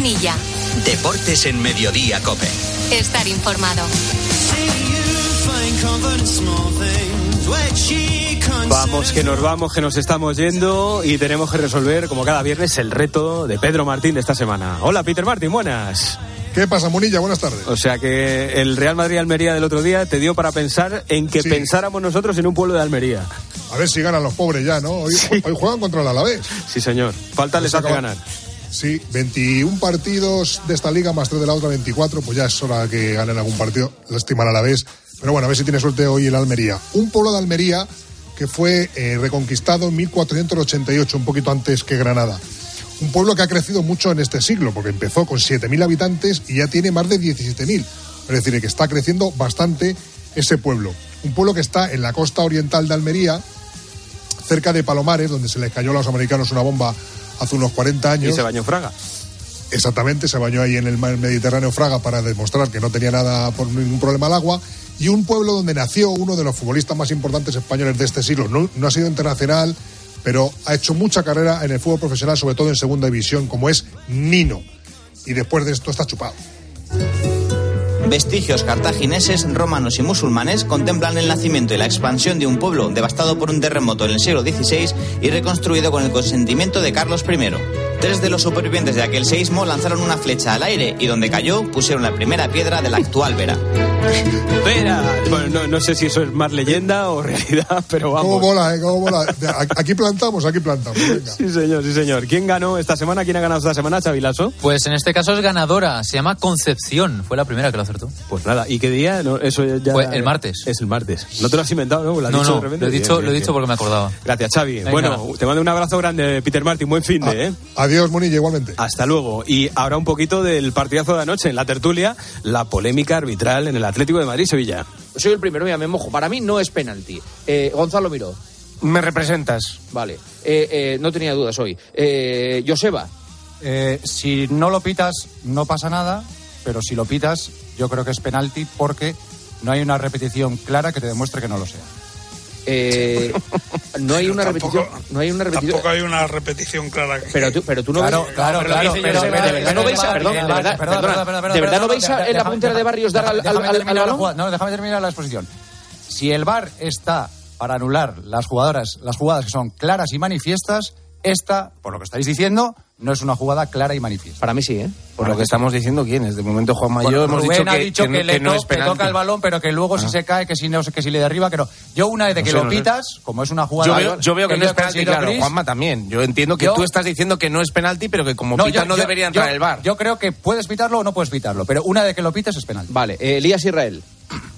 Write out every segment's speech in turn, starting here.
Munilla. Deportes en Mediodía, Cope. Estar informado. Vamos, que nos vamos, que nos estamos yendo y tenemos que resolver, como cada viernes, el reto de Pedro Martín de esta semana. Hola, Peter Martín, buenas. ¿Qué pasa, Munilla? Buenas tardes. O sea que el Real Madrid-Almería del otro día te dio para pensar en que Sí. pensáramos nosotros en un pueblo de Almería. A ver si ganan los pobres ya, ¿no? Hoy, hoy juegan contra el Alavés. Sí, señor. Falta les Se hace ganar. Sí, 21 partidos de esta liga más 3 de la otra, 24. Pues ya es hora que ganen algún partido. Lástima el Alavés. Pero bueno, a ver si tiene suerte hoy el Almería. Un pueblo de Almería que fue eh, reconquistado en 1488, un poquito antes que Granada. Un pueblo que ha crecido mucho en este siglo, porque empezó con 7.000 habitantes y ya tiene más de 17.000. Es decir, que está creciendo bastante ese pueblo. Un pueblo que está en la costa oriental de Almería, cerca de Palomares, donde se les cayó a los americanos una bomba hace unos 40 años. Y se bañó Fraga. Exactamente, se bañó ahí en el mar Mediterráneo Fraga para demostrar que no tenía nada por ningún problema al agua. Y un pueblo donde nació uno de los futbolistas más importantes españoles de este siglo. No, no ha sido internacional, pero ha hecho mucha carrera en el fútbol profesional, sobre todo en segunda división, como es Nino. Y después de esto está chupado. Vestigios cartagineses, romanos y musulmanes contemplan el nacimiento y la expansión de un pueblo devastado por un terremoto en el siglo XVI y reconstruido con el consentimiento de Carlos I. Tres de los supervivientes de aquel seísmo lanzaron una flecha al aire y donde cayó pusieron la primera piedra de la actual Vera. Espera. Bueno, no, no sé si eso es más leyenda o realidad, pero vamos. ¿Cómo mola, eh? ¿Cómo mola? Aquí plantamos, aquí plantamos. Venga. Sí, señor, sí, señor. ¿Quién ganó esta semana? ¿Quién ha ganado esta semana, Chavilaso? Pues en este caso es ganadora, se llama Concepción, fue la primera que lo acertó. Pues nada, ¿y qué día? No, eso ya Fue el martes. Es el martes. No te lo has inventado, ¿no? Lo has No, dicho no, de repente. lo he dicho, bien, lo he dicho bien. porque me acordaba. Gracias, Xavi. Venga. Bueno, te mando un abrazo grande, Peter Martin. Buen fin de, ¿eh? Adiós, Munilla, igualmente. Hasta luego. Y ahora un poquito del partidazo de anoche en la tertulia, la polémica arbitral en el Atlético de Madrid-Sevilla. Soy el primero, mira, me mojo. Para mí no es penalti. Eh, Gonzalo Miró. Me representas. Vale. Eh, eh, no tenía dudas hoy. Eh, Joseba. Eh, si no lo pitas, no pasa nada, pero si lo pitas, yo creo que es penalti porque no hay una repetición clara que te demuestre que no lo sea. Eh, no hay una Tampoco- repetición. No hay una repetición. Tampoco hay una repetición clara. que- Pero tú, pero tú no Claro, ves. claro, pero claro, de verdad no veis, perdón, de perdón, verdad, de verdad no veis en la puntera de Barrios dar al, balón. No, déjame terminar la exposición. Si el VAR está para anular las jugadoras, las jugadas que son claras y manifiestas, esta, por lo que estáis diciendo, no es una jugada clara y manifiesta. Para mí sí, ¿eh? Por lo que estamos diciendo, ¿quién es? De momento, Juan Mayor Bueno, hemos Rubén dicho ha que, dicho que, que, le que no es que toca el balón, pero que luego si Ah. se cae, que si no que si le derriba, que no. Yo una vez de que No sé, lo no sé. pitas, como es una jugada. Yo veo, yo veo que, no es penalti, claro. gris, Juanma también. Yo entiendo que Yo- tú estás diciendo que no es penalti, pero que como no, pita yo- no yo- debería entrar yo- el VAR. Yo creo que puedes pitarlo o no puedes pitarlo, pero una vez que lo pites es penalti. Vale, eh, Elías Israel.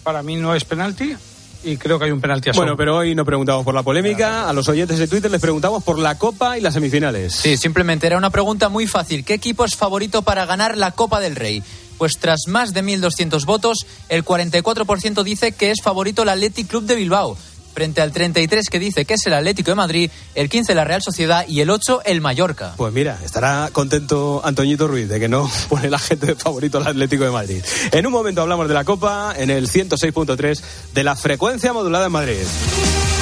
Para mí no es penalti y creo que hay un penalti a Bueno, pero hoy no preguntamos por la polémica. A los oyentes de Twitter les preguntamos por la Copa y las semifinales. Sí, simplemente era una pregunta muy fácil. ¿Qué equipo es favorito para ganar la Copa del Rey? Pues tras más de 1.200 votos, el 44% dice que es favorito el Athletic Club de Bilbao, frente al 33% que dice que es el Atlético de Madrid, el 15% la Real Sociedad y el 8% el Mallorca. Pues mira, estará contento Antoñito Ruiz de que no pone la gente de favorito al Atlético de Madrid. En un momento hablamos de la Copa en el 106.3 de la frecuencia modulada en Madrid.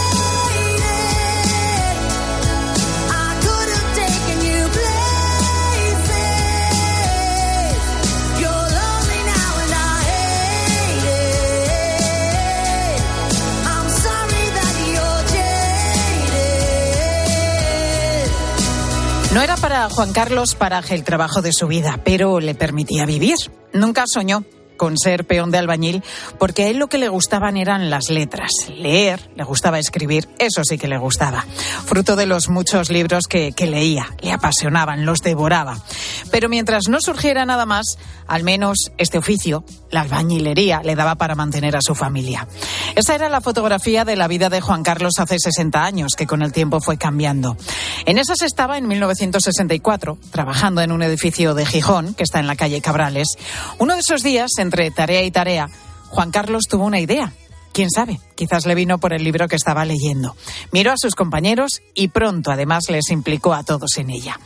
No era para Juan Carlos Paraje el trabajo de su vida, pero le permitía vivir. Nunca soñó con ser peón de albañil, porque a él lo que le gustaban eran las letras. Leer, le gustaba escribir, eso sí que le gustaba. Fruto de los muchos libros que, que leía, le apasionaban, los devoraba. Pero mientras no surgiera nada más, al menos este oficio, la albañilería, le daba para mantener a su familia. Esa era la fotografía de la vida de Juan Carlos hace 60 años, que con el tiempo fue cambiando. En esas estaba en 1964, trabajando en un edificio de Gijón, que está en la calle Cabrales. Uno de esos días, entre tarea y tarea, Juan Carlos tuvo una idea. Quién sabe, quizás le vino por el libro que estaba leyendo. Miró a sus compañeros y pronto además les implicó a todos en ella.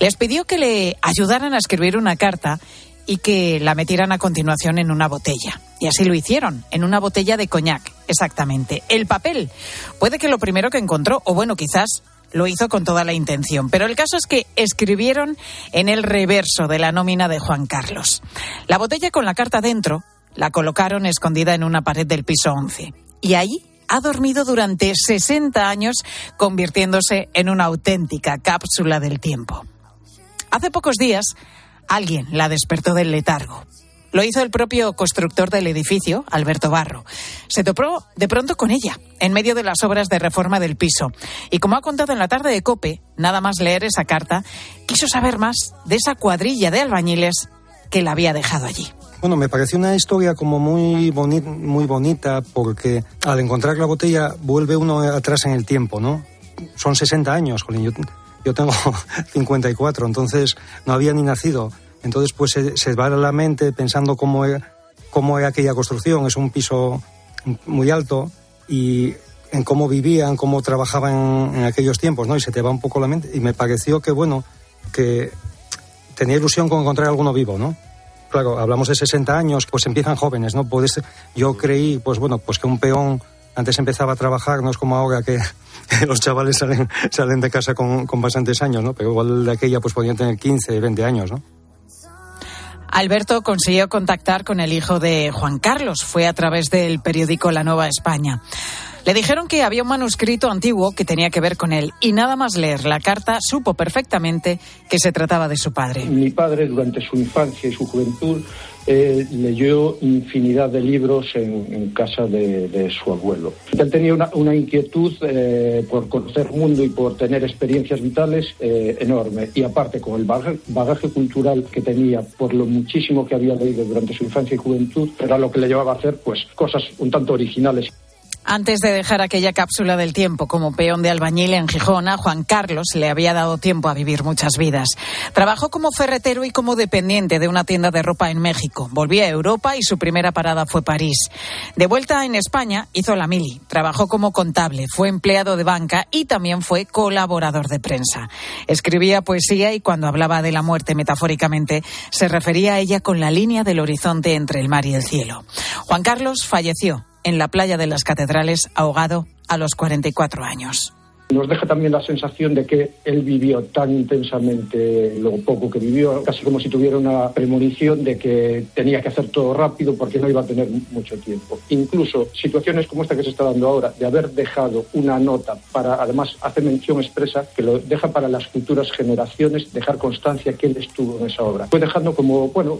Les pidió que le ayudaran a escribir una carta y que la metieran a continuación en una botella. Y así lo hicieron, en una botella de coñac, exactamente. El papel. Puede que lo primero que encontró, o bueno, quizás lo hizo con toda la intención. Pero el caso es que escribieron en el reverso de la nómina de Juan Carlos. La botella con la carta dentro la colocaron escondida en una pared del piso 11. Y ahí ha dormido durante 60 años, convirtiéndose en una auténtica cápsula del tiempo. Hace pocos días, alguien la despertó del letargo. Lo hizo el propio constructor del edificio, Alberto Barro. Se topó de pronto con ella, en medio de las obras de reforma del piso. Y como ha contado en la tarde de Cope, nada más leer esa carta, quiso saber más de esa cuadrilla de albañiles que la había dejado allí. Bueno, me pareció una historia como muy, boni muy bonita porque al encontrar la botella vuelve uno atrás en el tiempo, ¿no? Son 60 años, Jolín, yo, yo tengo 54, entonces no había ni nacido. Entonces, pues se, se va a la mente pensando cómo era, cómo era aquella construcción. Es un piso muy alto y en cómo vivían, cómo trabajaban en aquellos tiempos, ¿no? Y se te va un poco la mente. Y me pareció que, bueno, que tenía ilusión con encontrar alguno vivo, ¿no? Claro, hablamos de 60 años, pues empiezan jóvenes, ¿no? Puedes, yo creí, pues bueno, pues que un peón antes empezaba a trabajar, no es como ahora que los chavales salen, salen de casa con, con bastantes años, ¿no? Pero igual de aquella pues podían tener 15, 20 años, ¿no? Alberto consiguió contactar con el hijo de Juan Carlos. Fue a través del periódico La Nueva España. Le dijeron que había un manuscrito antiguo que tenía que ver con él y nada más leer la carta supo perfectamente que se trataba de su padre. Mi padre durante su infancia y su juventud eh, leyó infinidad de libros en, casa de, de, su abuelo. Él tenía una, una inquietud eh, por conocer mundo y por tener experiencias vitales eh, enorme. Y aparte, con el bagaje, cultural que tenía, por lo muchísimo que había leído durante su infancia y juventud, era lo que le llevaba a hacer pues, cosas un tanto originales. Antes de dejar aquella cápsula del tiempo como peón de albañil en Gijón, Juan Carlos le había dado tiempo a vivir muchas vidas. Trabajó como ferretero y como dependiente de una tienda de ropa en México. Volvió a Europa y su primera parada fue París. De vuelta en España, hizo la mili. Trabajó como contable, fue empleado de banca y también fue colaborador de prensa. Escribía poesía y cuando hablaba de la muerte metafóricamente, se refería a ella con la línea del horizonte entre el mar y el cielo. Juan Carlos falleció en la playa de las Catedrales, ahogado a los 44 años. Nos deja también la sensación de que él vivió tan intensamente lo poco que vivió, casi como si tuviera una premonición de que tenía que hacer todo rápido porque no iba a tener mucho tiempo. Incluso situaciones como esta que se está dando ahora, de haber dejado una nota para, además, hace mención expresa, que lo deja para las futuras generaciones, dejar constancia que él estuvo en esa obra. Fue dejando como, bueno,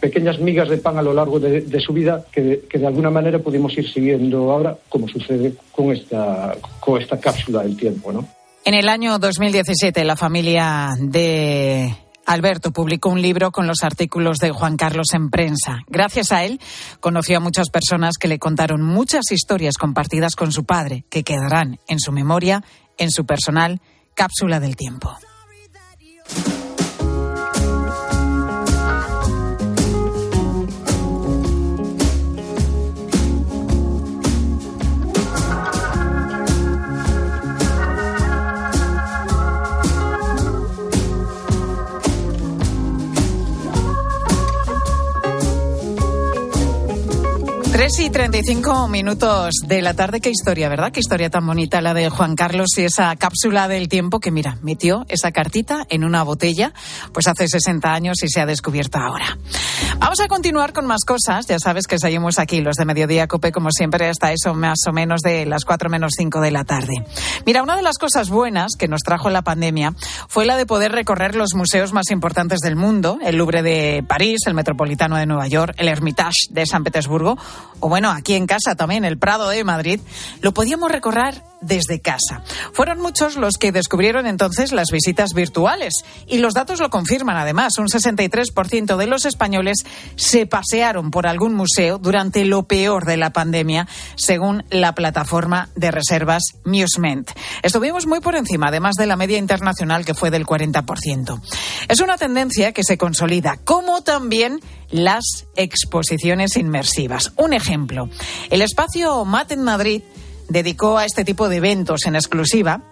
pequeñas migas de pan a lo largo de, su vida que, de alguna manera pudimos ir siguiendo ahora, como sucede con esta, con esta cápsula del tiempo, ¿no? En el año 2017, la familia de Alberto publicó un libro con los artículos de Juan Carlos en prensa. Gracias a él, conoció a muchas personas que le contaron muchas historias compartidas con su padre, que quedarán en su memoria, en su personal cápsula del tiempo. 3 y 35 minutos de la tarde. Qué historia, ¿verdad? Qué historia tan bonita la de Juan Carlos y esa cápsula del tiempo que, mira, metió esa cartita en una botella, pues hace 60 años y se ha descubierto ahora. Vamos a continuar con más cosas. Ya sabes que seguimos aquí, los de Mediodía Cope, como siempre, hasta eso más o menos de las 4 menos 5 de la tarde. Mira, una de las cosas buenas que nos trajo la pandemia fue la de poder recorrer los museos más importantes del mundo, el Louvre de París, el Metropolitano de Nueva York, el Hermitage de San Petersburgo, o bueno, aquí en casa también, el Prado de Madrid, lo podíamos recorrer desde casa. Fueron muchos los que descubrieron entonces las visitas virtuales y los datos lo confirman además. Un 63% de los españoles se pasearon por algún museo durante lo peor de la pandemia, según la plataforma de reservas Musement. Estuvimos muy por encima, además de la media internacional que fue del 40%. Es una tendencia que se consolida, como también las exposiciones inmersivas. Un ejemplo, el espacio MAT en Madrid dedicó a este tipo de eventos en exclusiva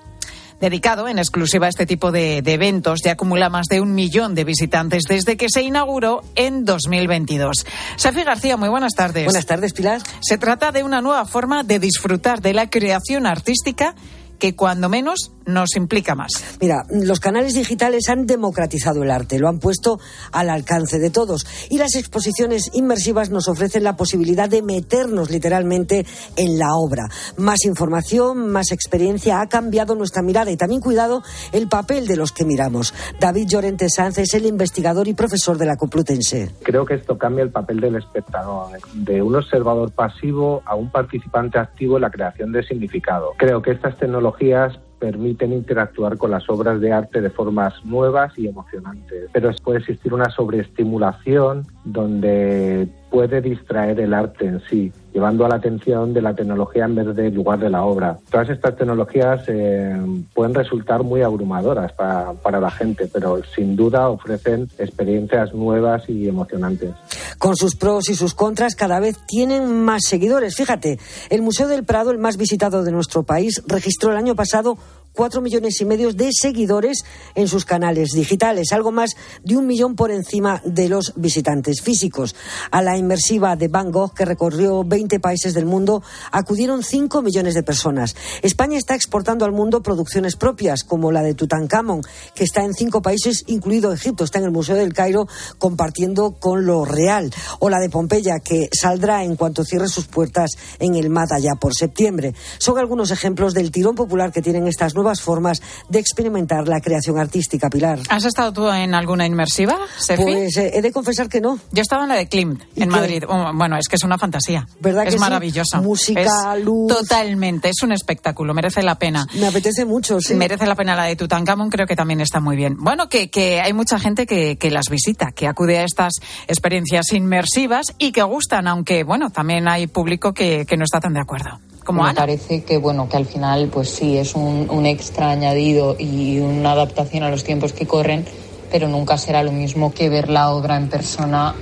dedicado en exclusiva a este tipo de, de, eventos. Ya acumula más de un millón de visitantes desde que se inauguró en 2022. Safi García, muy buenas tardes. Buenas tardes, Pilar. Se trata de una nueva forma de disfrutar de la creación artística que cuando menos nos implica más. Mira, los canales digitales han democratizado el arte, lo han puesto al alcance de todos y las exposiciones inmersivas nos ofrecen la posibilidad de meternos literalmente en la obra. Más información, más experiencia, ha cambiado nuestra mirada y también cuidado el papel de los que miramos. David Llorente Sanz es el investigador y profesor de la Complutense. Creo que esto cambia el papel del espectador, de un observador pasivo a un participante activo en la creación de significado. Creo que estas tecnologías permiten interactuar con las obras de arte de formas nuevas y emocionantes. Pero puede existir una sobreestimulación donde puede distraer el arte en sí, llevando a la atención de la tecnología en vez del lugar de la obra. Todas estas tecnologías eh, pueden resultar muy abrumadoras para, para la gente, pero sin duda ofrecen experiencias nuevas y emocionantes. Con sus pros y sus contras, cada vez tienen más seguidores. Fíjate, el Museo del Prado, el más visitado de nuestro país, registró el año pasado cuatro millones y medio de seguidores en sus canales digitales, algo más de un millón por encima de los visitantes físicos. A la inmersiva de Van Gogh, que recorrió 20 países del mundo, acudieron 5 millones de personas. España está exportando al mundo producciones propias, como la de Tutankamón, que está en cinco países, incluido Egipto, está en el Museo del Cairo, compartiendo con lo real. O la de Pompeya, que saldrá en cuanto cierre sus puertas en el MAT allá por septiembre. Son algunos ejemplos del tirón popular que tienen estas nuevas nuevas formas de experimentar la creación artística, Pilar. ¿Has estado tú en alguna inmersiva, Sefi? Pues eh, he de confesar que no. Yo estaba en la de Klimt, en Madrid. Oh, bueno, es que es una fantasía. ¿Verdad es que maravillosa. Sí? Música, es luz. Totalmente, es un espectáculo, merece la pena. Me apetece mucho, sí. Merece la pena la de Tutankamón, creo que también está muy bien. Bueno, que, que hay mucha gente que, que las visita, que acude a estas experiencias inmersivas y que gustan, aunque, bueno, también hay público que, que no está tan de acuerdo. Como me Ana. parece que bueno que al final pues sí es un, un, extra añadido y una adaptación a los tiempos que corren pero nunca será lo mismo que ver la obra en persona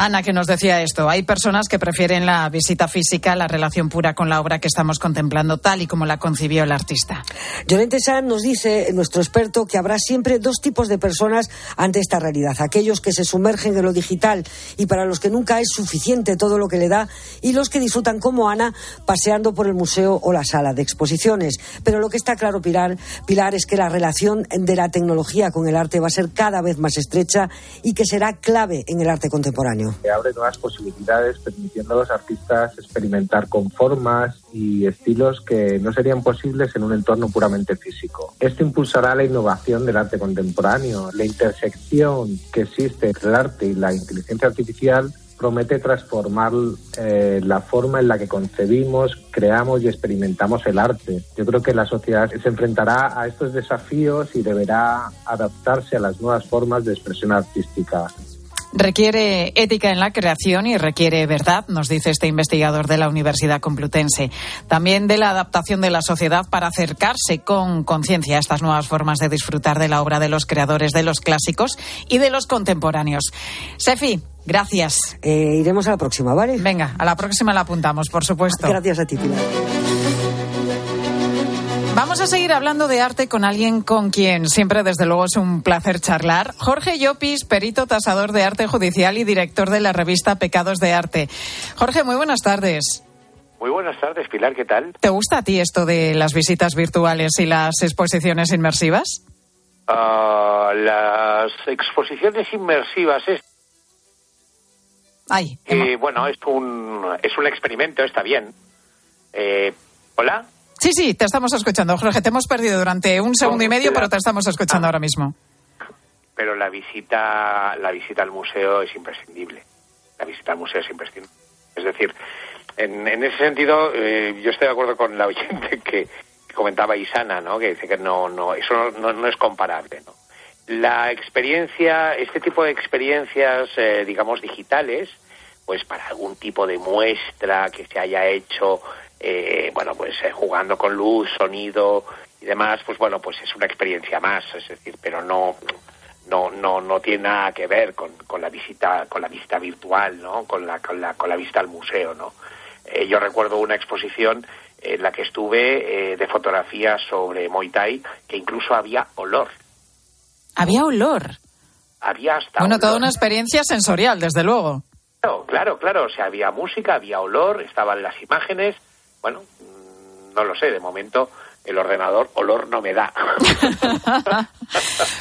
Ana, que nos decía esto. Hay personas que prefieren la visita física, la relación pura con la obra que estamos contemplando, tal y como la concibió el artista. Llorente San nos dice, nuestro experto, que habrá siempre dos tipos de personas ante esta realidad. Aquellos que se sumergen en lo digital y para los que nunca es suficiente todo lo que le da, y los que disfrutan como Ana paseando por el museo o la sala de exposiciones. Pero lo que está claro, Pilar, Pilar, es que la relación de la tecnología con el arte va a ser cada vez más estrecha y que será clave en el arte contemporáneo que abre nuevas posibilidades, permitiendo a los artistas experimentar con formas y estilos que no serían posibles en un entorno puramente físico. Esto impulsará la innovación del arte contemporáneo. La intersección que existe entre el arte y la inteligencia artificial promete transformar eh, la forma en la que concebimos, creamos y experimentamos el arte. Yo creo que la sociedad se enfrentará a estos desafíos y deberá adaptarse a las nuevas formas de expresión artística. Requiere ética en la creación y requiere verdad, nos dice este investigador de la Universidad Complutense. También de la adaptación de la sociedad para acercarse con conciencia a estas nuevas formas de disfrutar de la obra de los creadores de los clásicos y de los contemporáneos. Sefi, gracias. Eh, iremos a la próxima, ¿vale? Venga, a la próxima la apuntamos, por supuesto. Gracias a ti, Pilar. Vamos a seguir hablando de arte con alguien con quien siempre, desde luego, es un placer charlar. Jorge Llopis, perito tasador de arte judicial y director de la revista Pecados de Arte. Jorge, muy buenas tardes. Muy buenas tardes, Pilar, ¿qué tal? ¿Te gusta a ti esto de las visitas virtuales y las exposiciones inmersivas? Ah, las exposiciones inmersivas es Ay, eh, bueno, es un es un experimento, está bien. Eh, Hola. Sí, sí, te estamos escuchando, Jorge. Te hemos perdido durante un segundo y medio, pero te estamos escuchando ahora mismo. pero la visita la visita al museo es imprescindible. La visita al museo es imprescindible. Es decir, en, en ese sentido, eh, yo estoy de acuerdo con la oyente que, comentaba Isana, ¿no? Que dice que no, no, eso no, no- no es comparable, ¿no? La experiencia, este tipo de experiencias, eh, digamos, digitales, pues para algún tipo de muestra que se haya hecho, eh, bueno, pues eh, jugando con luz, sonido y demás, pues bueno, pues es una experiencia más, es decir, pero no, no, no, no tiene nada que ver con, con la visita, con la visita virtual, ¿no? Con la, con la, con la visita al museo, ¿no? Eh, yo recuerdo una exposición en la que estuve eh, de fotografías sobre Muay Thai que incluso había olor, Había olor. había hasta Bueno, olor. toda una experiencia sensorial, desde luego. Claro, claro, claro, o sea, había música, había olor, estaban las imágenes, bueno, mm, no lo sé, de momento el ordenador olor no me da.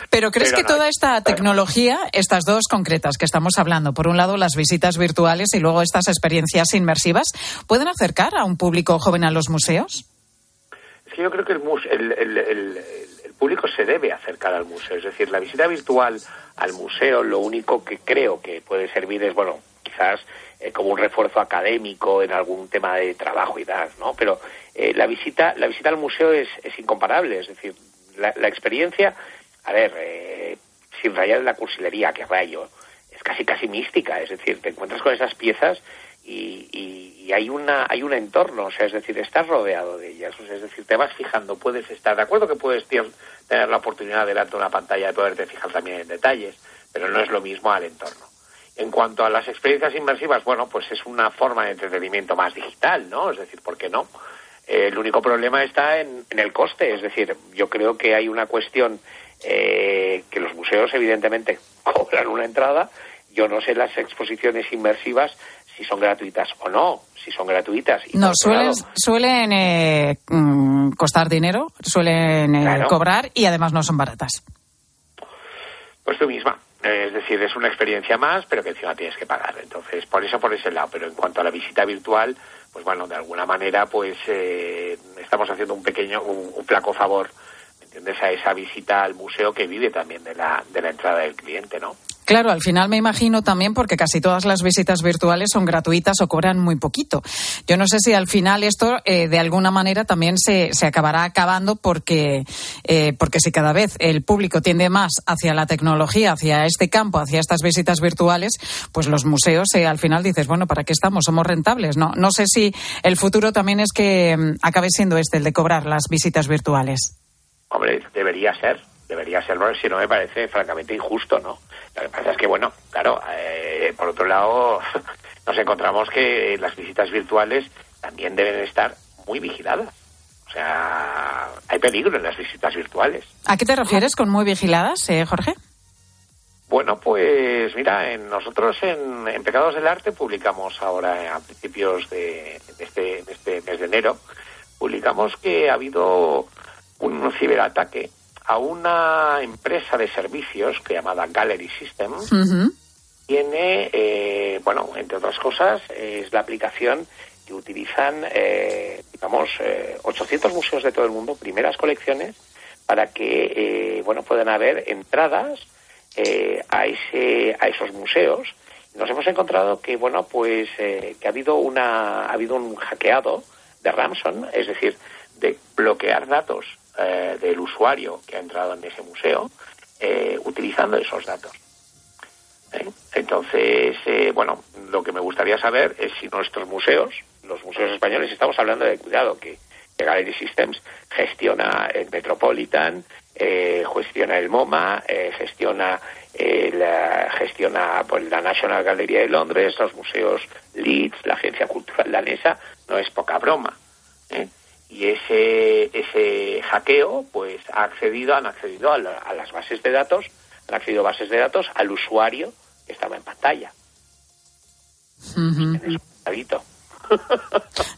Pero ¿crees Pero que no, toda esta tecnología, estas dos concretas que estamos hablando, por un lado las visitas virtuales y luego estas experiencias inmersivas, pueden acercar a un público joven a los museos? Es que yo creo que el, mus- el, el- el- el público se debe acercar al museo. Es decir, la visita virtual al museo lo único que creo que puede servir es, bueno, quizás eh, como un refuerzo académico en algún tema de trabajo y tal, ¿no? Pero eh, la visita la visita al museo es, es incomparable. Es decir, la, la experiencia, a ver, eh, sin rayar en la cursilería, que rayo, es casi casi mística. Es decir, te encuentras con esas piezas y, y- y hay una hay un entorno, o sea, es decir, estás rodeado de ellas, o sea, es decir, te vas fijando, puedes estar, de acuerdo que puedes tier- tener la oportunidad delante de una pantalla de poderte fijar también en detalles, pero no es lo mismo al entorno. En cuanto a las experiencias inmersivas, bueno, pues es una forma de entretenimiento más digital, ¿no? Es decir, ¿por qué no? Eh, el único problema está en, en el coste, es decir, yo creo que hay una cuestión eh, que los museos evidentemente cobran una entrada, yo no sé las exposiciones inmersivas si son gratuitas o no, si son gratuitas. Y No, suelen, eh, mm, costar dinero, suelen eh, Claro. cobrar y además no son baratas. Pues tú misma. Es decir, es una experiencia más, pero que encima tienes que pagar. Entonces, por eso por ese lado. Pero en cuanto a la visita virtual, pues bueno, de alguna manera, pues eh, estamos haciendo un pequeño, un, un flaco favor, ¿me entiendes? A esa visita al museo que vive también de la, de la entrada del cliente, ¿no? Claro, al final me imagino también porque casi todas las visitas virtuales son gratuitas o cobran muy poquito. Yo no sé si al final esto eh, de alguna manera también se, se acabará acabando porque, eh, porque si cada vez el público tiende más hacia la tecnología, hacia este campo, hacia estas visitas virtuales, pues los museos eh, al final dices, bueno, ¿para qué estamos? Somos rentables. No, no sé si el futuro también es que mm, acabe siendo este, el de cobrar las visitas virtuales. Hombre, debería ser, debería ser, si no me parece francamente injusto, ¿no? Lo que pasa es que, bueno, claro, eh, por otro lado, nos encontramos que las visitas virtuales también deben estar muy vigiladas. O sea, hay peligro en las visitas virtuales. ¿A qué te refieres con muy vigiladas, eh, Jorge? Bueno, pues mira, en nosotros en, en Pecados del Arte publicamos ahora a principios de, de este, de este mes de enero, publicamos que ha habido un ciberataque a una empresa de servicios que llamada Gallery Systems. Tiene, eh, bueno, entre otras cosas, es la aplicación que utilizan, eh, digamos, eh, 800 museos de todo el mundo, primeras colecciones, para que, eh, bueno, puedan haber entradas eh, a, ese, a esos museos. Nos hemos encontrado que, bueno, pues eh, que ha habido, una, ha habido un hackeado de ransom, es decir, de bloquear datos eh, del usuario que ha entrado en ese museo, eh, utilizando esos datos. ¿eh? Entonces, eh, bueno, lo que me gustaría saber es si nuestros museos, los museos españoles, estamos hablando de cuidado, que, que Gallery Systems gestiona el Metropolitan, eh, gestiona el MoMA, eh, gestiona eh, gestiona pues, la National Gallery de Londres, los museos Leeds, la Agencia Cultural Danesa, no es poca broma. ¿eh? Y ese ese hackeo pues ha accedido han accedido a, la- a las bases de datos han accedido a bases de datos al usuario que estaba en pantalla Ujú. Cuidadito.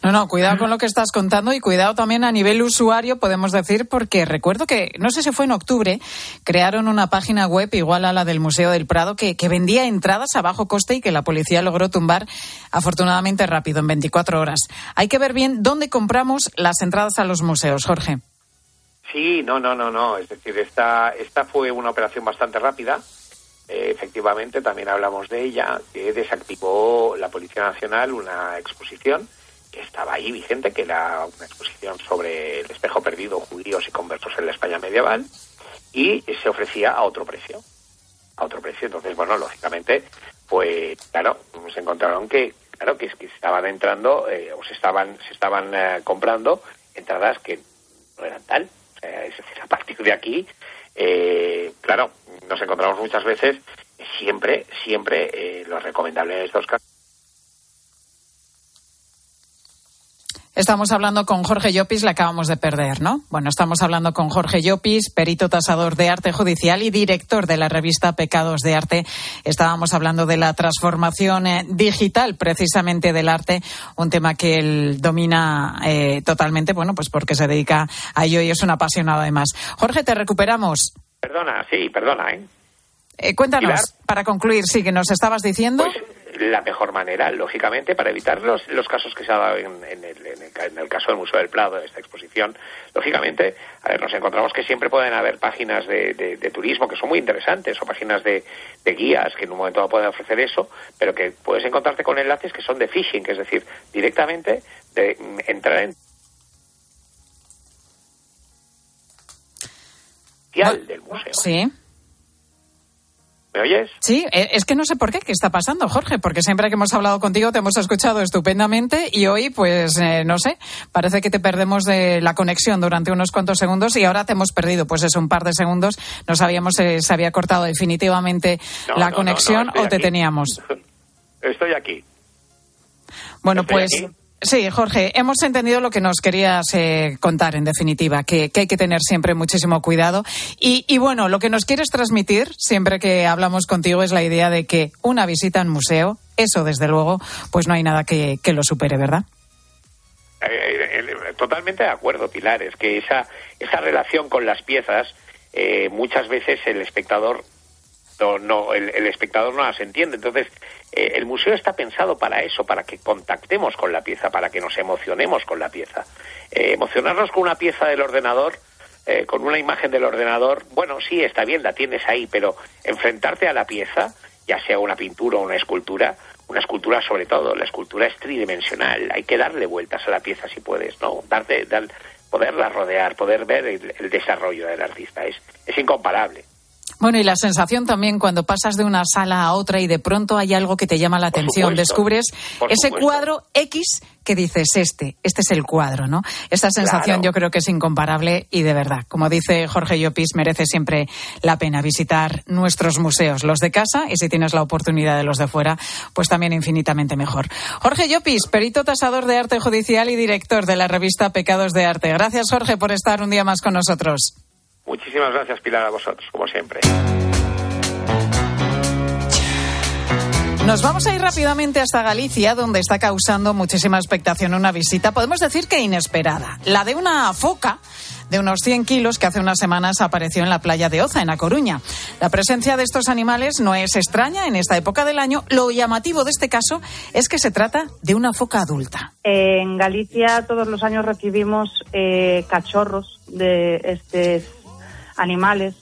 No, no, cuidado con lo que estás contando y cuidado también a nivel usuario, podemos decir, porque recuerdo que, no sé si fue en octubre, crearon una página web igual a la del Museo del Prado que, que vendía entradas a bajo coste y que la policía logró tumbar afortunadamente rápido, en 24 horas. Hay que ver bien dónde compramos las entradas a los museos, Jorge. Sí, no, no, no, no. Es decir, esta, esta fue una operación bastante rápida. Eh, efectivamente, también hablamos de ella, que desactivó la Policía Nacional una exposición que estaba ahí vigente, que era una exposición sobre el espejo perdido, judíos y conversos en la España medieval, y se ofrecía a otro precio. A otro precio. Entonces, bueno, lógicamente, pues claro, se encontraron que, claro, que que estaban entrando, eh, o se estaban, se estaban eh, comprando entradas que no eran tal. Es decir, a partir de aquí, eh, claro, nos encontramos muchas veces, siempre, siempre eh, lo recomendable en estos casos. Estamos hablando con Jorge Llopis, le acabamos de perder, ¿no? Bueno, estamos hablando con Jorge Llopis, perito tasador de arte judicial y director de la revista Pecados de Arte. Estábamos hablando de la transformación eh, digital, precisamente del arte, un tema que él domina eh, totalmente, bueno, pues porque se dedica a ello y es un apasionado además. Jorge, te recuperamos. Perdona, sí, perdona, ¿eh? Eh, cuéntanos, para concluir, sí, que nos estabas diciendo. La mejor manera, lógicamente, para evitar los, los casos que se ha dado en, en el, en el en el caso del Museo del Prado, de esta exposición, lógicamente, a ver, nos encontramos que siempre pueden haber páginas de, de- de turismo que son muy interesantes o páginas de, de guías que en un momento pueden ofrecer eso, pero que puedes encontrarte con enlaces que son de phishing, es decir, directamente de mm, entrar en del museo. Sí. ¿Me oyes? Sí, eh, es que no sé por qué, qué está pasando, Jorge, porque siempre que hemos hablado contigo te hemos escuchado estupendamente y hoy, pues, eh, no sé, parece que te perdemos de la conexión durante unos cuantos segundos y ahora te hemos perdido, pues eso, un par de segundos. No sabíamos si se había cortado definitivamente No, la no, conexión no, o te aquí. teníamos. Estoy aquí. Bueno, Estoy pues. aquí. Sí, Jorge, hemos entendido lo que nos querías eh, contar, en definitiva, que, hay que tener siempre muchísimo cuidado. Y, y bueno, lo que nos quieres transmitir, siempre que hablamos contigo, es la idea de que una visita a un museo, eso desde luego, pues no hay nada que, lo supere, ¿verdad? Eh, eh, eh, totalmente de acuerdo, Pilar. Es que esa, esa relación con las piezas, eh, muchas veces el espectador no, el espectador no las entiende. Entonces, eh, el museo está pensado para eso, para que contactemos con la pieza, para que nos emocionemos con la pieza. Eh, emocionarnos con una pieza del ordenador, eh, con una imagen del ordenador, bueno, sí, está bien, la tienes ahí, pero enfrentarte a la pieza, ya sea una pintura o una escultura, una escultura sobre todo, la escultura es tridimensional, hay que darle vueltas a la pieza si puedes, ¿no? Darte, dar- poderla rodear, poder ver el, el desarrollo del artista, es, es incomparable. Bueno, y la sensación también cuando pasas de una sala a otra y de pronto hay algo que te llama la atención, supuesto, descubres ese supuesto. cuadro X que dices, este, este es el cuadro, ¿no? Esta sensación Claro. yo creo que es incomparable y de verdad, como dice Jorge Llopis, merece siempre la pena visitar nuestros museos, los de casa y si tienes la oportunidad de los de fuera, pues también infinitamente mejor. Jorge Llopis, perito tasador de arte judicial y director de la revista Pecados de Arte. Gracias, Jorge, por estar un día más con nosotros. Muchísimas gracias, Pilar, a vosotros, como siempre. Nos vamos a ir rápidamente hasta Galicia, donde está causando muchísima expectación una visita, podemos decir que inesperada, la de una foca de unos 100 kilos que hace unas semanas apareció en la playa de Oza, en A Coruña. La presencia de estos animales no es extraña en esta época del año. Lo llamativo de este caso es que se trata de una foca adulta. En Galicia todos los años recibimos eh, cachorros de estos animales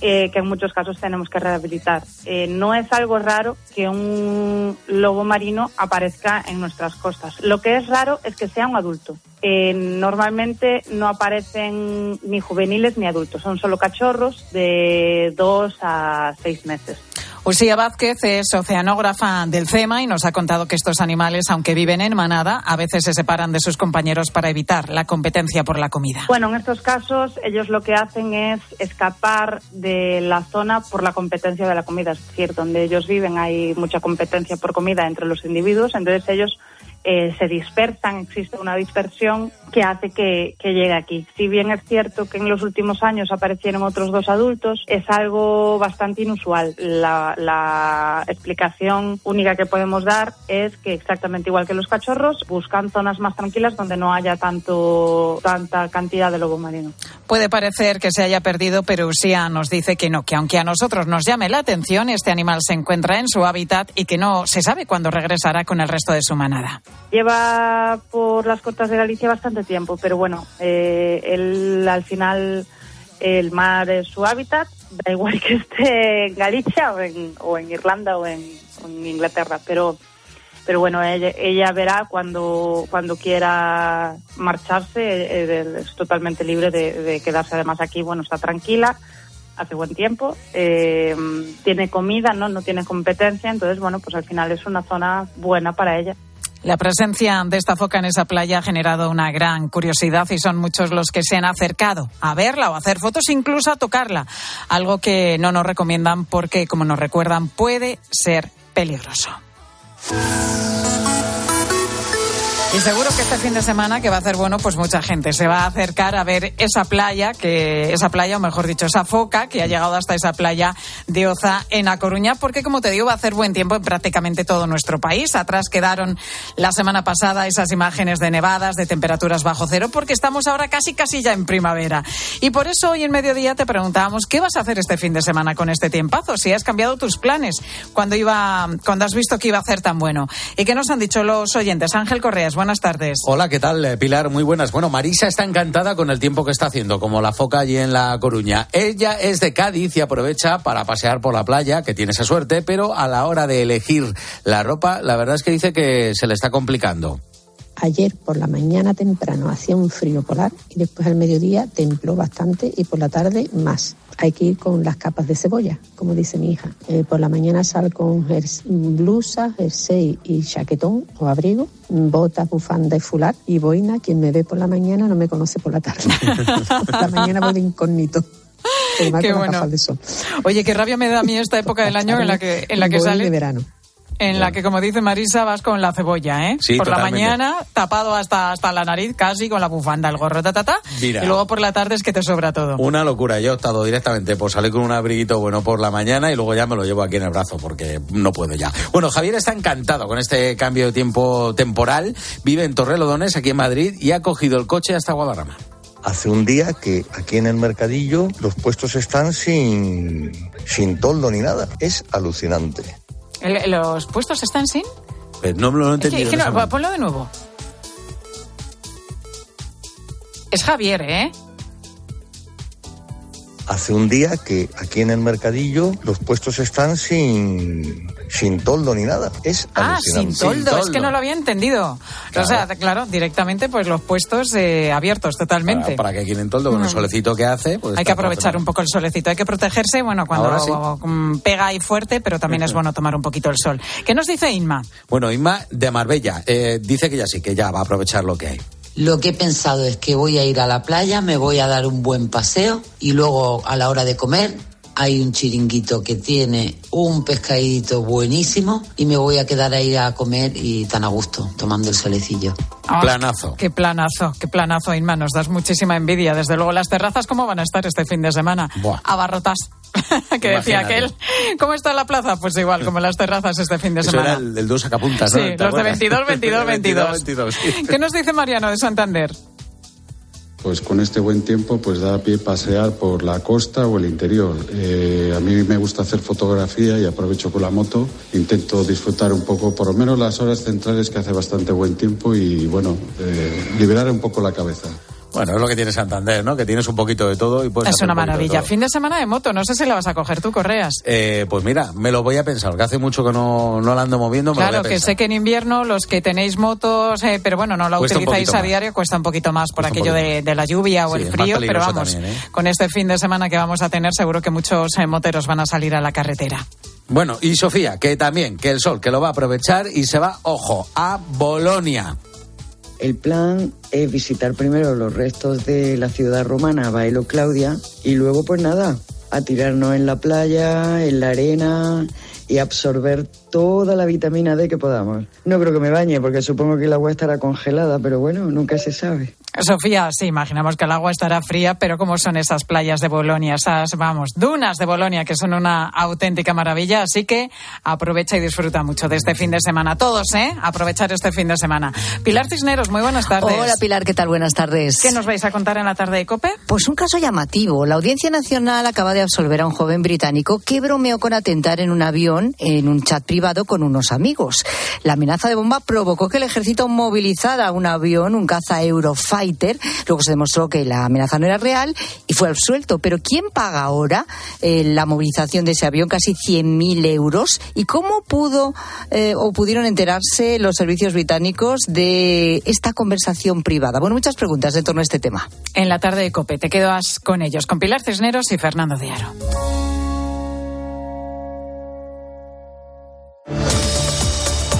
eh, que en muchos casos tenemos que rehabilitar. Eh, no es algo raro que un lobo marino aparezca en nuestras costas. Lo que es raro es que sea un adulto. Eh, normalmente no aparecen ni juveniles ni adultos, son solo cachorros de dos a seis meses. Usía Vázquez es oceanógrafa del CEMA y nos ha contado que estos animales, aunque viven en manada, a veces se separan de sus compañeros para evitar la competencia por la comida. Bueno, en estos casos ellos lo que hacen es escapar de la zona por la competencia de la comida. Es decir, donde ellos viven hay mucha competencia por comida entre los individuos, entonces ellos eh, se dispersan, existe una dispersión que hace que, que llegue aquí. Si bien es cierto que en los últimos años aparecieron otros dos adultos, es algo bastante inusual. La, la explicación única que podemos dar es que exactamente igual que los cachorros, buscan zonas más tranquilas donde no haya tanto tanta cantidad de lobo marino. Puede parecer que se haya perdido, pero Usía nos dice que no, que aunque a nosotros nos llame la atención, este animal se encuentra en su hábitat y que no se sabe cuándo regresará con el resto de su manada. Lleva por las costas de Galicia bastante tiempo, pero bueno, eh, él al final el mar es su hábitat, da igual que esté en Galicia o en, o en Irlanda o en, Inglaterra, pero pero bueno, ella, ella verá cuando cuando quiera marcharse, eh, es totalmente libre de, de quedarse además aquí, bueno, está tranquila, hace buen tiempo, eh, tiene comida, ¿no? no tiene competencia, entonces bueno, pues al final es una zona buena para ella. La presencia de esta foca en esa playa ha generado una gran curiosidad y son muchos los que se han acercado a verla o a hacer fotos, incluso a tocarla. Algo que no nos recomiendan porque, como nos recuerdan, puede ser peligroso. Y seguro que este fin de semana, que va a ser bueno, pues mucha gente se va a acercar a ver esa playa, que esa playa, o mejor dicho, esa foca que ha llegado hasta esa playa de Oza en A Coruña, porque como te digo, va a hacer buen tiempo en prácticamente todo nuestro país. Atrás quedaron la semana pasada esas imágenes de nevadas, de temperaturas bajo cero, porque estamos ahora casi casi ya en primavera. Y por eso hoy en mediodía te preguntábamos qué vas a hacer este fin de semana con este tiempazo, si has cambiado tus planes cuando iba, cuando has visto que iba a hacer tan bueno. ¿Y qué nos han dicho los oyentes? Ángel Correas, buenas tardes. Hola, ¿qué tal, eh, Pilar? Muy buenas. Bueno, Marisa está encantada con el tiempo que está haciendo, como la foca allí en La Coruña. Ella es de Cádiz y aprovecha para pasear por la playa, que tiene esa suerte, pero a la hora de elegir la ropa, la verdad es que dice que se le está complicando. Ayer por la mañana temprano hacía un frío polar y después al mediodía templó bastante y por la tarde más. Hay que ir con las capas de cebolla, como dice mi hija. Eh, por la mañana sal con blusa, jersey y chaquetón o abrigo, botas, bufanda y fular y boina. Quien me ve por la mañana no me conoce por la tarde. por la mañana voy de incógnito. Qué bueno. gafas de sol. Oye, qué rabia me da a mí esta época del año en la que, en la que Voy sale. de verano. En la que, como dice Marisa, vas con la cebolla, ¿eh? Sí, por la mañana, tapado hasta, hasta la nariz, casi con la bufanda, el gorro, ta, ta, ta. Mira. Y luego por la tarde es que te sobra todo. Una locura. Yo he optado directamente por salir con un abriguito bueno por la mañana y luego ya me lo llevo aquí en el brazo porque no puedo ya. Bueno, Javier está encantado con este cambio de tiempo temporal. Vive en Torrelodones, aquí en Madrid, y ha cogido el coche hasta Guadarrama. Hace un día que aquí en el mercadillo los puestos están sin, sin toldo ni nada. Es alucinante. ¿Los puestos están sin? Pues no me lo he Es que- entendido. es que no, ponlo de nuevo. Es Javier, ¿eh? Hace un día que aquí en el mercadillo los puestos están sin, sin toldo ni nada. Es Ah, sin toldo. Es que no lo había entendido. O sea, claro, directamente pues los puestos eh, abiertos totalmente. Para, para que quieren toldo con el Mm. solecito que hace. Pues Hay que aprovechar un poco el solecito. Hay que protegerse, bueno, cuando sí. mm, pega ahí fuerte, pero también es bueno tomar un poquito el sol. ¿Qué nos dice Inma? Bueno, Inma de Marbella eh, dice que ya sí, que ya va a aprovechar lo que hay. Lo que he pensado es que voy a ir a la playa, me voy a dar un buen paseo y luego a la hora de comer hay un chiringuito que tiene un pescadito buenísimo y me voy a quedar ahí a comer y tan a gusto, tomando el solecillo. Ah, Planazo. Qué planazo, qué planazo, Inma. Nos das muchísima envidia. Desde luego, las terrazas, ¿cómo van a estar este fin de semana? Buah. Abarrotas. que decía Imagínate. aquel. ¿Cómo está la plaza? Pues igual, como las terrazas este fin de Eso semana. era el, el dos sacapuntas, ¿no? Sí, ¿Te los de acuerdas? 22, 22, 22. 22, sí. ¿Qué nos dice Mariano de Santander? Pues con este buen tiempo, pues da pie pasear por la costa o el interior. Eh, a mí me gusta hacer fotografía y aprovecho con la moto. Intento disfrutar un poco, por lo menos las horas centrales que hace bastante buen tiempo y bueno, eh, liberar un poco la cabeza. Bueno, es lo que tiene Santander, ¿no? Que tienes un poquito de todo y puedes es hacer una un maravilla. Fin de semana de moto. No sé si la vas a coger tú, Correas. Eh, pues mira, me lo voy a pensar, que hace mucho que no, no la ando moviendo, me lo Claro, voy a que sé que en invierno los que tenéis motos, eh, pero bueno, no la Cuesta utilizáis a más. diario, cuesta un poquito más por Cuesta aquello de, de la lluvia o Sí, el frío, pero vamos, también, ¿eh? con este fin de semana que vamos a tener, seguro que muchos eh, moteros van a salir a la carretera. Bueno, y Sofía, que también, que el sol, que lo va a aprovechar y se va, ojo, a Bolonia. El plan es visitar primero los restos de la ciudad romana, Baelo Claudia, y luego pues nada, a tirarnos en la playa, en la arena, y absorber toda la vitamina D que podamos. No creo que me bañe porque supongo que el agua estará congelada, pero bueno, nunca se sabe. Sofía, sí, imaginamos que el agua estará fría, pero ¿cómo son esas playas de Bolonia, esas, vamos, dunas de Bolonia, que son una auténtica maravilla? Así que aprovecha y disfruta mucho de este fin de semana. Todos, ¿eh? Aprovechar este fin de semana. Pilar Cisneros, muy buenas tardes. Hola Pilar, ¿qué tal? Buenas tardes. ¿Qué nos vais a contar en la tarde de COPE? Pues un caso llamativo. La Audiencia Nacional acaba de absolver a un joven británico que bromeó con atentar en un avión en un chat privado con unos amigos. La amenaza de bomba provocó que el ejército movilizara un avión, un caza Eurofighter. Luego se demostró que la amenaza no era real y fue absuelto. Pero ¿quién paga ahora eh, la movilización de ese avión? Casi 100.000 euros. ¿Y cómo pudo eh, o pudieron enterarse los servicios británicos de esta conversación privada? Bueno, muchas preguntas en torno a este tema. En la tarde de COPE te quedas con ellos, con Pilar Cisneros y Fernando Diaro.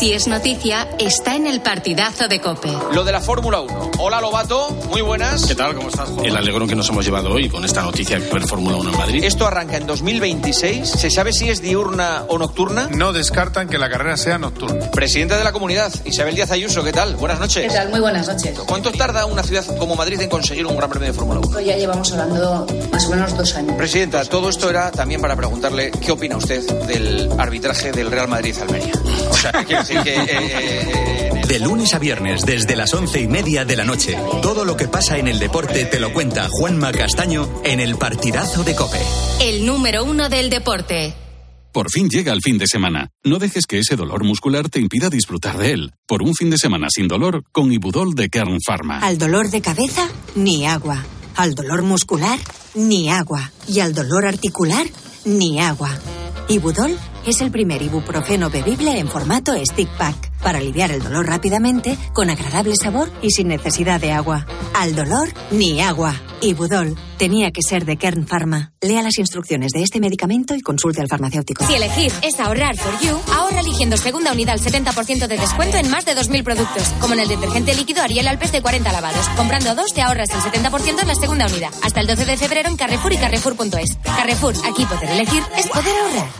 Si es noticia, está en el partidazo de Cope. Lo de la Fórmula 1. Hola Lobato, muy buenas. ¿Qué tal? ¿Cómo estás, Juan? El alegrón que nos hemos llevado hoy con esta noticia de Fórmula 1 en Madrid. Esto arranca en 2026. ¿Se sabe si es diurna o nocturna? No descartan que la carrera sea nocturna. Presidenta de la comunidad, Isabel Díaz Ayuso, ¿qué tal? Buenas noches. ¿Qué tal? Muy buenas noches. ¿Cuánto tarda una ciudad como Madrid en conseguir un gran premio de Fórmula 1? Pues ya llevamos hablando más o menos dos años. Presidenta, todo esto era también para preguntarle qué opina usted del arbitraje del Real Madrid-Almería. O sea, quiero decir que... eh, De lunes a viernes, desde las once y media de la noche, todo lo que pasa en el deporte te lo cuenta Juanma Castaño en el partidazo de Cope. El número uno del deporte. Por fin llega el fin de semana. No dejes que ese dolor muscular te impida disfrutar de él. Por un fin de semana sin dolor, con Ibudol de Kern Pharma. Al dolor de cabeza, ni agua. Al dolor muscular, ni agua. Y al dolor articular, ni agua. Ibudol es el primer ibuprofeno bebible en formato stick pack para aliviar el dolor rápidamente, con agradable sabor y sin necesidad de agua. Al dolor, ni agua. Ibudol tenía que ser de Kern Pharma. Lea las instrucciones de este medicamento y consulte al farmacéutico. Si elegir es ahorrar for you, ahorra eligiendo segunda unidad al 70% de descuento en más de 2.000 productos, como en el detergente líquido Ariel Alpes de 40 lavados. Comprando dos te ahorras el 70% en la segunda unidad. Hasta el 12 de febrero en Carrefour y Carrefour.es. Carrefour, aquí poder elegir es poder ahorrar.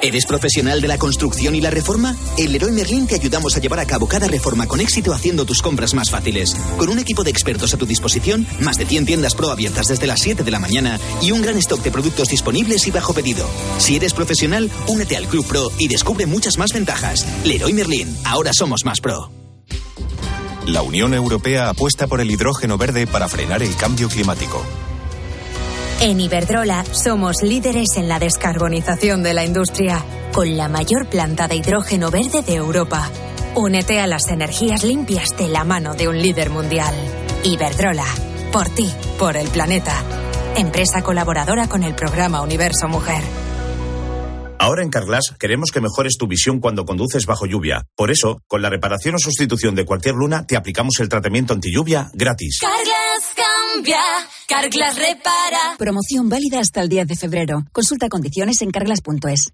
¿Eres profesional de la construcción y la reforma? En Leroy Merlin te ayudamos a llevar a cabo cada reforma con éxito haciendo tus compras más fáciles. Con un equipo de expertos a tu disposición, más de 100 tiendas pro abiertas desde las 7 de la mañana y un gran stock de productos disponibles y bajo pedido. Si eres profesional, únete al Club Pro y descubre muchas más ventajas. Leroy Merlin, ahora somos más pro. La Unión Europea apuesta por el hidrógeno verde para frenar el cambio climático. En Iberdrola somos líderes en la descarbonización de la industria, con la mayor planta de hidrógeno verde de Europa. Únete a las energías limpias de la mano de un líder mundial. Iberdrola, por ti, por el planeta. Empresa colaboradora con el programa Universo Mujer. Ahora en Carglass queremos que mejores tu visión cuando conduces bajo lluvia. Por eso, con la reparación o sustitución de cualquier luna, te aplicamos el tratamiento anti lluvia gratis. Carglass cambia, Carglass repara. Promoción válida hasta el 10 de febrero. Consulta condiciones en carglass.es.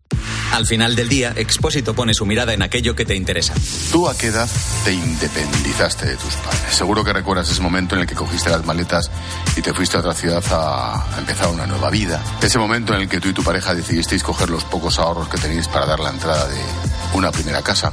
Al final del día, Expósito pone su mirada en aquello que te interesa. ¿Tú a qué edad te independizaste de tus padres? Seguro que recuerdas ese momento en el que cogiste las maletas y te fuiste a otra ciudad a empezar una nueva vida. Ese momento en el que tú y tu pareja decidisteis coger los pocos ahorros que tenéis para dar la entrada de una primera casa.